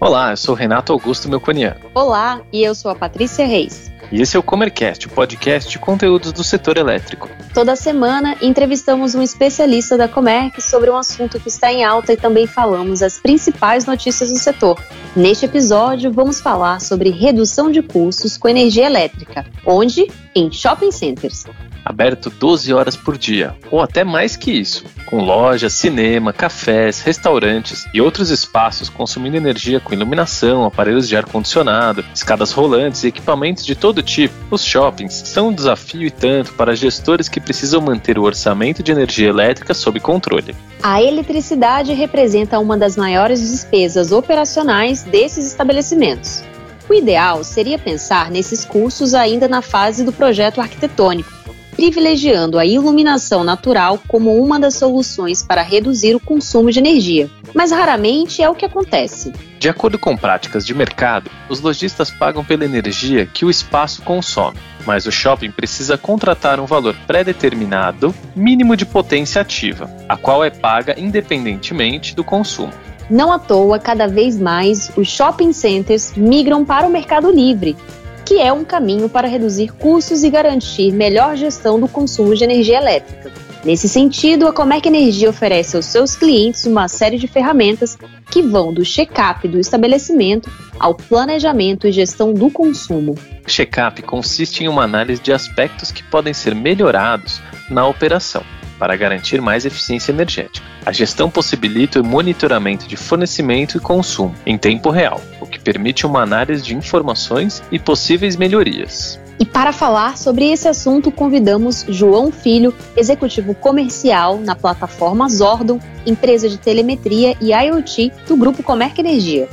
Olá, eu sou Renato Augusto Melconiano. Olá, e eu sou a Patrícia Reis. E esse é o Comercast, o podcast de conteúdos do setor elétrico. Toda semana entrevistamos um especialista da Comerc sobre um assunto que está em alta e também falamos as principais notícias do setor. Neste episódio, vamos falar sobre redução de custos com energia elétrica, onde? Em shopping centers aberto 12 horas por dia, ou até mais que isso, com lojas, cinema, cafés, restaurantes e outros espaços consumindo energia com iluminação, aparelhos de ar-condicionado, escadas rolantes e equipamentos de todo tipo. Os shoppings são um desafio e tanto para gestores que precisam manter o orçamento de energia elétrica sob controle. A eletricidade representa uma das maiores despesas operacionais desses estabelecimentos. O ideal seria pensar nesses custos ainda na fase do projeto arquitetônico, privilegiando a iluminação natural como uma das soluções para reduzir o consumo de energia. Mas raramente é o que acontece. De acordo com práticas de mercado, os lojistas pagam pela energia que o espaço consome, mas o shopping precisa contratar um valor pré-determinado mínimo de potência ativa, a qual é paga independentemente do consumo. Não à toa, cada vez mais, os shopping centers migram para o mercado livre, que é um caminho para reduzir custos e garantir melhor gestão do consumo de energia elétrica. Nesse sentido, a Comerc Energia oferece aos seus clientes uma série de ferramentas que vão do check-up do estabelecimento ao planejamento e gestão do consumo. Check-up consiste em uma análise de aspectos que podem ser melhorados na operação para garantir mais eficiência energética. A gestão possibilita o monitoramento de fornecimento e consumo em tempo real, o que permite uma análise de informações e possíveis melhorias. E para falar sobre esse assunto, convidamos João Filho, executivo comercial na plataforma Zordon, empresa de telemetria e IoT do Grupo Comerc Energia.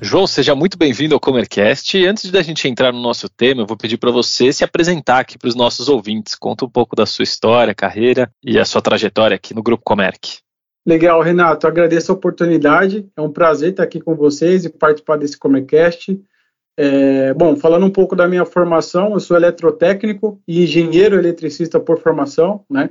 João, seja muito bem-vindo ao Comercast. Antes de a gente entrar no nosso tema, eu vou pedir para você se apresentar aqui para os nossos ouvintes. Conta um pouco da sua história, carreira e a sua trajetória aqui no Grupo Comerc. Legal, Renato. Agradeço a oportunidade. É um prazer estar aqui com vocês e participar desse Comercast. É, bom, falando um pouco da minha formação, eu sou eletrotécnico e engenheiro eletricista por formação, né?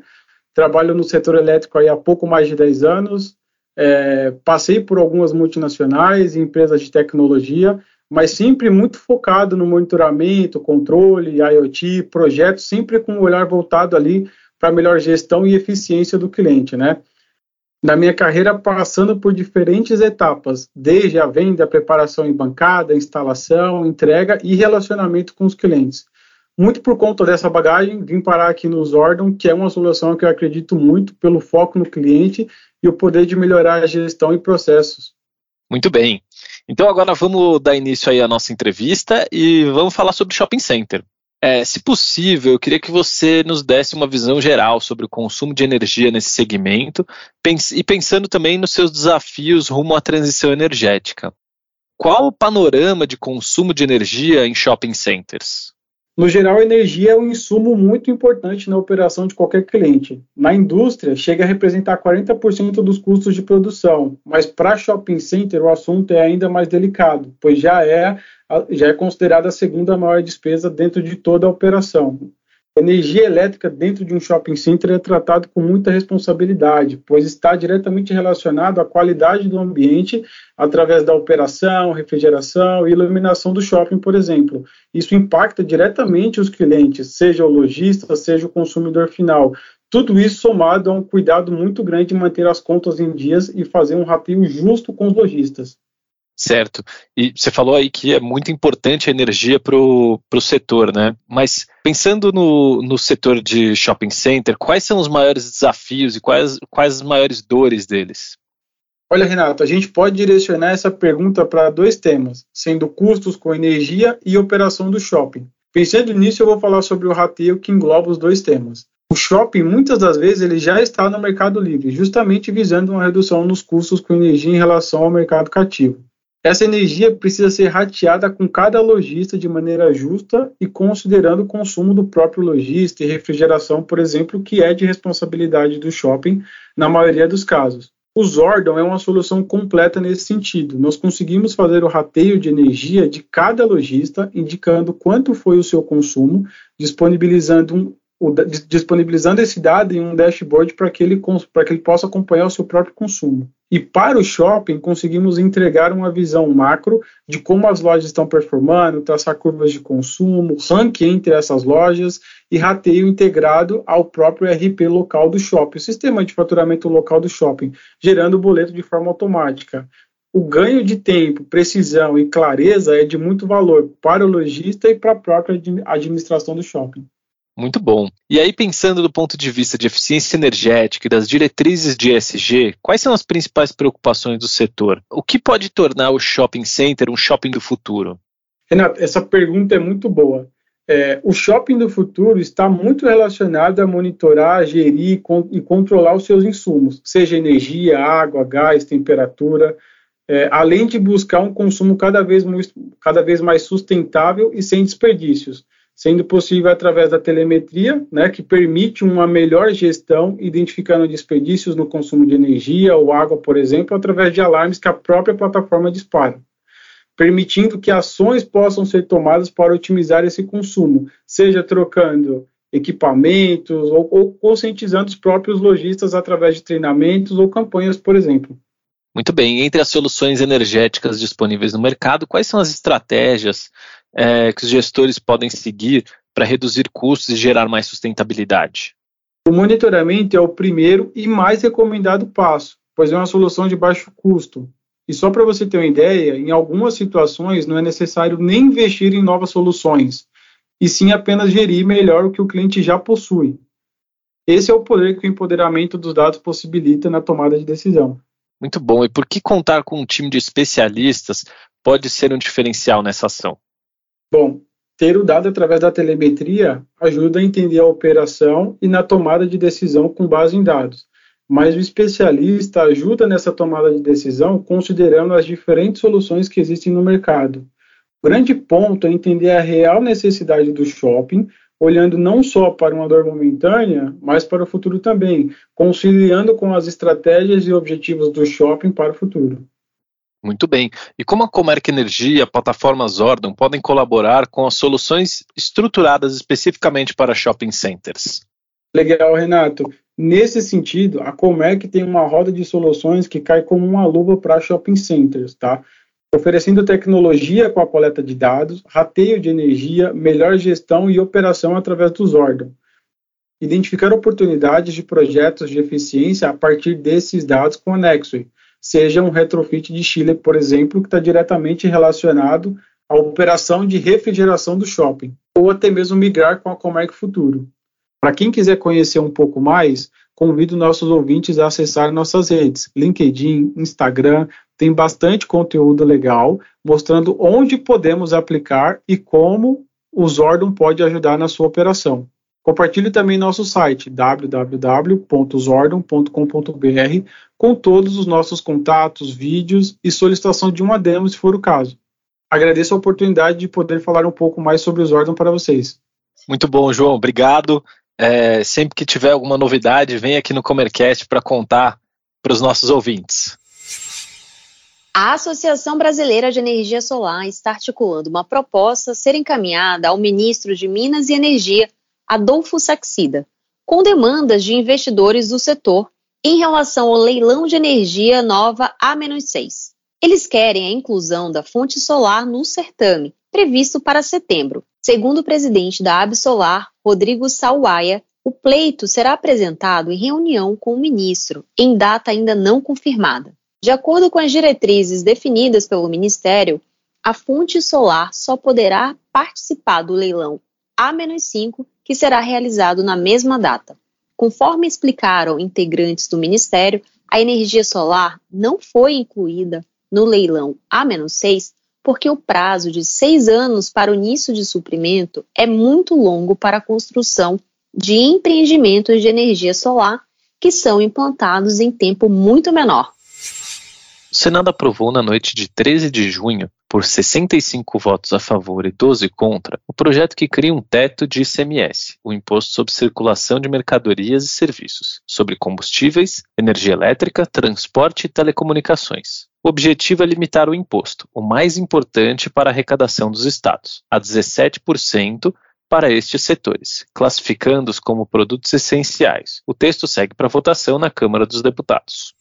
Trabalho no setor elétrico há pouco mais de 10 anos, é, passei por algumas multinacionais, empresas de tecnologia, mas sempre muito focado no monitoramento, controle, IoT, projetos, sempre com um olhar voltado ali para melhor gestão e eficiência do cliente, né? Na minha carreira, passando por diferentes etapas, desde a venda, preparação em bancada, instalação, entrega e relacionamento com os clientes. Muito por conta dessa bagagem, vim parar aqui no Zordon, que é uma solução que eu acredito muito pelo foco no cliente e o poder de melhorar a gestão e processos. Muito bem. Então agora vamos dar início aí à nossa entrevista e vamos falar sobre shopping center. É, se possível, eu queria que você nos desse uma visão geral sobre o consumo de energia nesse segmento pens e pensando também nos seus desafios rumo à transição energética. Qual o panorama de consumo de energia em shopping centers? No geral, a energia é um insumo muito importante na operação de qualquer cliente. Na indústria, chega a representar 40% dos custos de produção, mas para shopping center o assunto é ainda mais delicado, pois já é, já é considerada a segunda maior despesa dentro de toda a operação energia elétrica dentro de um shopping center é tratado com muita responsabilidade, pois está diretamente relacionado à qualidade do ambiente através da operação, refrigeração e iluminação do shopping, por exemplo. Isso impacta diretamente os clientes, seja o lojista, seja o consumidor final. Tudo isso somado a um cuidado muito grande de manter as contas em dias e fazer um rateio justo com os lojistas. Certo. E você falou aí que é muito importante a energia para o setor, né? Mas pensando no, no setor de shopping center, quais são os maiores desafios e quais, quais as maiores dores deles? Olha, Renato, a gente pode direcionar essa pergunta para dois temas, sendo custos com energia e operação do shopping. Pensando nisso, eu vou falar sobre o rateio que engloba os dois temas. O shopping, muitas das vezes, ele já está no mercado livre, justamente visando uma redução nos custos com energia em relação ao mercado cativo. Essa energia precisa ser rateada com cada lojista de maneira justa e considerando o consumo do próprio lojista e refrigeração, por exemplo, que é de responsabilidade do shopping na maioria dos casos. O Zordon é uma solução completa nesse sentido. Nós conseguimos fazer o rateio de energia de cada lojista, indicando quanto foi o seu consumo, disponibilizando um, o, disponibilizando esse dado em um dashboard para que, ele, que ele possa acompanhar o seu próprio consumo. E para o shopping, conseguimos entregar uma visão macro de como as lojas estão performando, traçar curvas de consumo, ranking entre essas lojas e rateio integrado ao próprio RP local do shopping, o sistema de faturamento local do shopping, gerando o boleto de forma automática. O ganho de tempo, precisão e clareza é de muito valor para o lojista e para a própria administração do shopping. Muito bom. E aí, pensando do ponto de vista de eficiência energética e das diretrizes de ESG, quais são as principais preocupações do setor? O que pode tornar o shopping center um shopping do futuro? Renato, essa pergunta é muito boa. É, o shopping do futuro está muito relacionado a monitorar, gerir e controlar os seus insumos, seja energia, água, gás, temperatura, é, além de buscar um consumo cada vez, cada vez mais sustentável e sem desperdícios sendo possível através da telemetria, né, que permite uma melhor gestão, identificando desperdícios no consumo de energia ou água, por exemplo, através de alarmes que a própria plataforma dispara, permitindo que ações possam ser tomadas para otimizar esse consumo, seja trocando equipamentos ou, ou conscientizando os próprios lojistas através de treinamentos ou campanhas, por exemplo. Muito bem. Entre as soluções energéticas disponíveis no mercado, quais são as estratégias é, que os gestores podem seguir para reduzir custos e gerar mais sustentabilidade? O monitoramento é o primeiro e mais recomendado passo, pois é uma solução de baixo custo. E só para você ter uma ideia, em algumas situações não é necessário nem investir em novas soluções, e sim apenas gerir melhor o que o cliente já possui. Esse é o poder que o empoderamento dos dados possibilita na tomada de decisão. Muito bom. E por que contar com um time de especialistas pode ser um diferencial nessa ação? Bom, ter o dado através da telemetria ajuda a entender a operação e na tomada de decisão com base em dados. Mas o especialista ajuda nessa tomada de decisão considerando as diferentes soluções que existem no mercado. O grande ponto é entender a real necessidade do shopping, olhando não só para uma dor momentânea, mas para o futuro também, conciliando com as estratégias e objetivos do shopping para o futuro. Muito bem. E como a Comerc Energia, a plataforma Zordon podem colaborar com as soluções estruturadas especificamente para shopping centers? Legal, Renato. Nesse sentido, a Comerc tem uma roda de soluções que cai como uma luva para shopping centers, tá? Oferecendo tecnologia com a coleta de dados, rateio de energia, melhor gestão e operação através do Zordon. Identificar oportunidades de projetos de eficiência a partir desses dados com a Nexway seja um retrofit de Chile, por exemplo, que está diretamente relacionado à operação de refrigeração do shopping, ou até mesmo migrar com a Comerc Futuro. Para quem quiser conhecer um pouco mais, convido nossos ouvintes a acessar nossas redes, LinkedIn, Instagram, tem bastante conteúdo legal mostrando onde podemos aplicar e como o Zordon pode ajudar na sua operação. Compartilhe também nosso site www.zordon.com.br com todos os nossos contatos, vídeos e solicitação de uma demo se for o caso. Agradeço a oportunidade de poder falar um pouco mais sobre o Zordon para vocês. Muito bom, João. Obrigado. É, sempre que tiver alguma novidade, vem aqui no Comercast para contar para os nossos ouvintes. A Associação Brasileira de Energia Solar está articulando uma proposta a ser encaminhada ao ministro de Minas e Energia Adolfo Saxida, com demandas de investidores do setor em relação ao leilão de energia nova A-6. Eles querem a inclusão da fonte solar no certame, previsto para setembro. Segundo o presidente da Absolar, Rodrigo Salwaia, o pleito será apresentado em reunião com o ministro, em data ainda não confirmada. De acordo com as diretrizes definidas pelo Ministério, a fonte solar só poderá participar do leilão A-5 que será realizado na mesma data. Conforme explicaram integrantes do Ministério, a energia solar não foi incluída no leilão A-6 porque o prazo de seis anos para o início de suprimento é muito longo para a construção de empreendimentos de energia solar que são implantados em tempo muito menor. O Senado aprovou na noite de 13 de junho por 65 votos a favor e 12 contra, o projeto que cria um teto de ICMS, o Imposto sobre Circulação de Mercadorias e Serviços, sobre combustíveis, energia elétrica, transporte e telecomunicações. O objetivo é limitar o imposto, o mais importante para a arrecadação dos estados, a 17% para estes setores, classificando-os como produtos essenciais. O texto segue para votação na Câmara dos Deputados.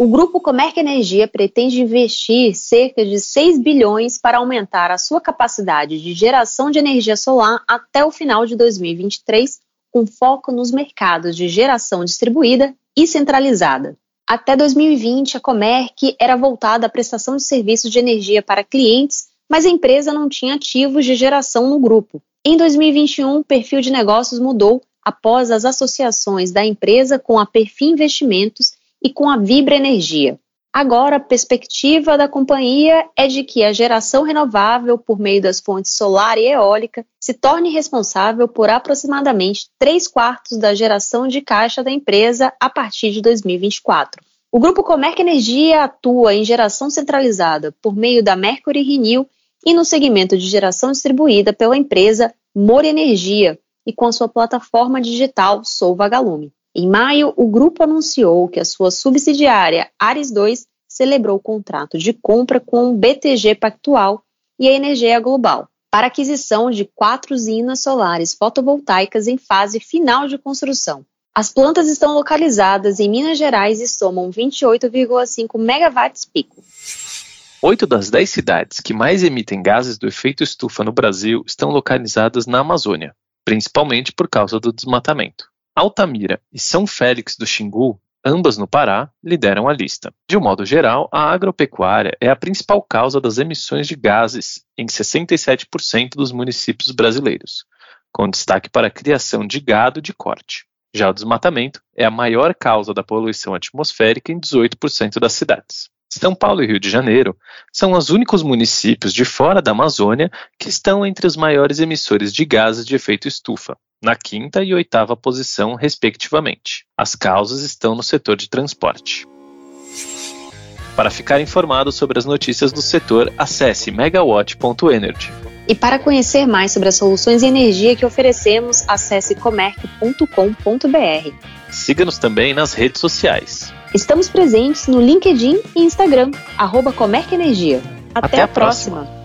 O grupo Comerc Energia pretende investir cerca de 6 bilhões para aumentar a sua capacidade de geração de energia solar até o final de 2023, com foco nos mercados de geração distribuída e centralizada. Até 2020, a Comerc era voltada à prestação de serviços de energia para clientes, mas a empresa não tinha ativos de geração no grupo. Em 2021, o perfil de negócios mudou após as associações da empresa com a Perfil Investimentos e com a Vibra Energia. Agora, a perspectiva da companhia é de que a geração renovável por meio das fontes solar e eólica se torne responsável por aproximadamente 3 quartos da geração de caixa da empresa a partir de 2024. O grupo Comerc Energia atua em geração centralizada por meio da Mercury Renew e no segmento de geração distribuída pela empresa More Energia e com a sua plataforma digital Sou Vagalume. Em maio, o grupo anunciou que a sua subsidiária Ares 2 celebrou o contrato de compra com o BTG Pactual e a Energia Global para aquisição de quatro usinas solares fotovoltaicas em fase final de construção. As plantas estão localizadas em Minas Gerais e somam 28,5 megawatts pico. Oito das dez cidades que mais emitem gases do efeito estufa no Brasil estão localizadas na Amazônia, principalmente por causa do desmatamento. Altamira e São Félix do Xingu, ambas no Pará, lideram a lista. De um modo geral, a agropecuária é a principal causa das emissões de gases em 67% dos municípios brasileiros, com destaque para a criação de gado de corte. Já o desmatamento é a maior causa da poluição atmosférica em 18% das cidades. São Paulo e Rio de Janeiro são os únicos municípios de fora da Amazônia que estão entre os maiores emissores de gases de efeito estufa, na quinta e oitava posição, respectivamente. As causas estão no setor de transporte. Para ficar informado sobre as notícias do setor, acesse megawatt.energy. E para conhecer mais sobre as soluções de energia que oferecemos, acesse comerc.com.br. Siga-nos também nas redes sociais. Estamos presentes no LinkedIn e Instagram, arroba Comerc Energia. Até, Até a próxima. próxima.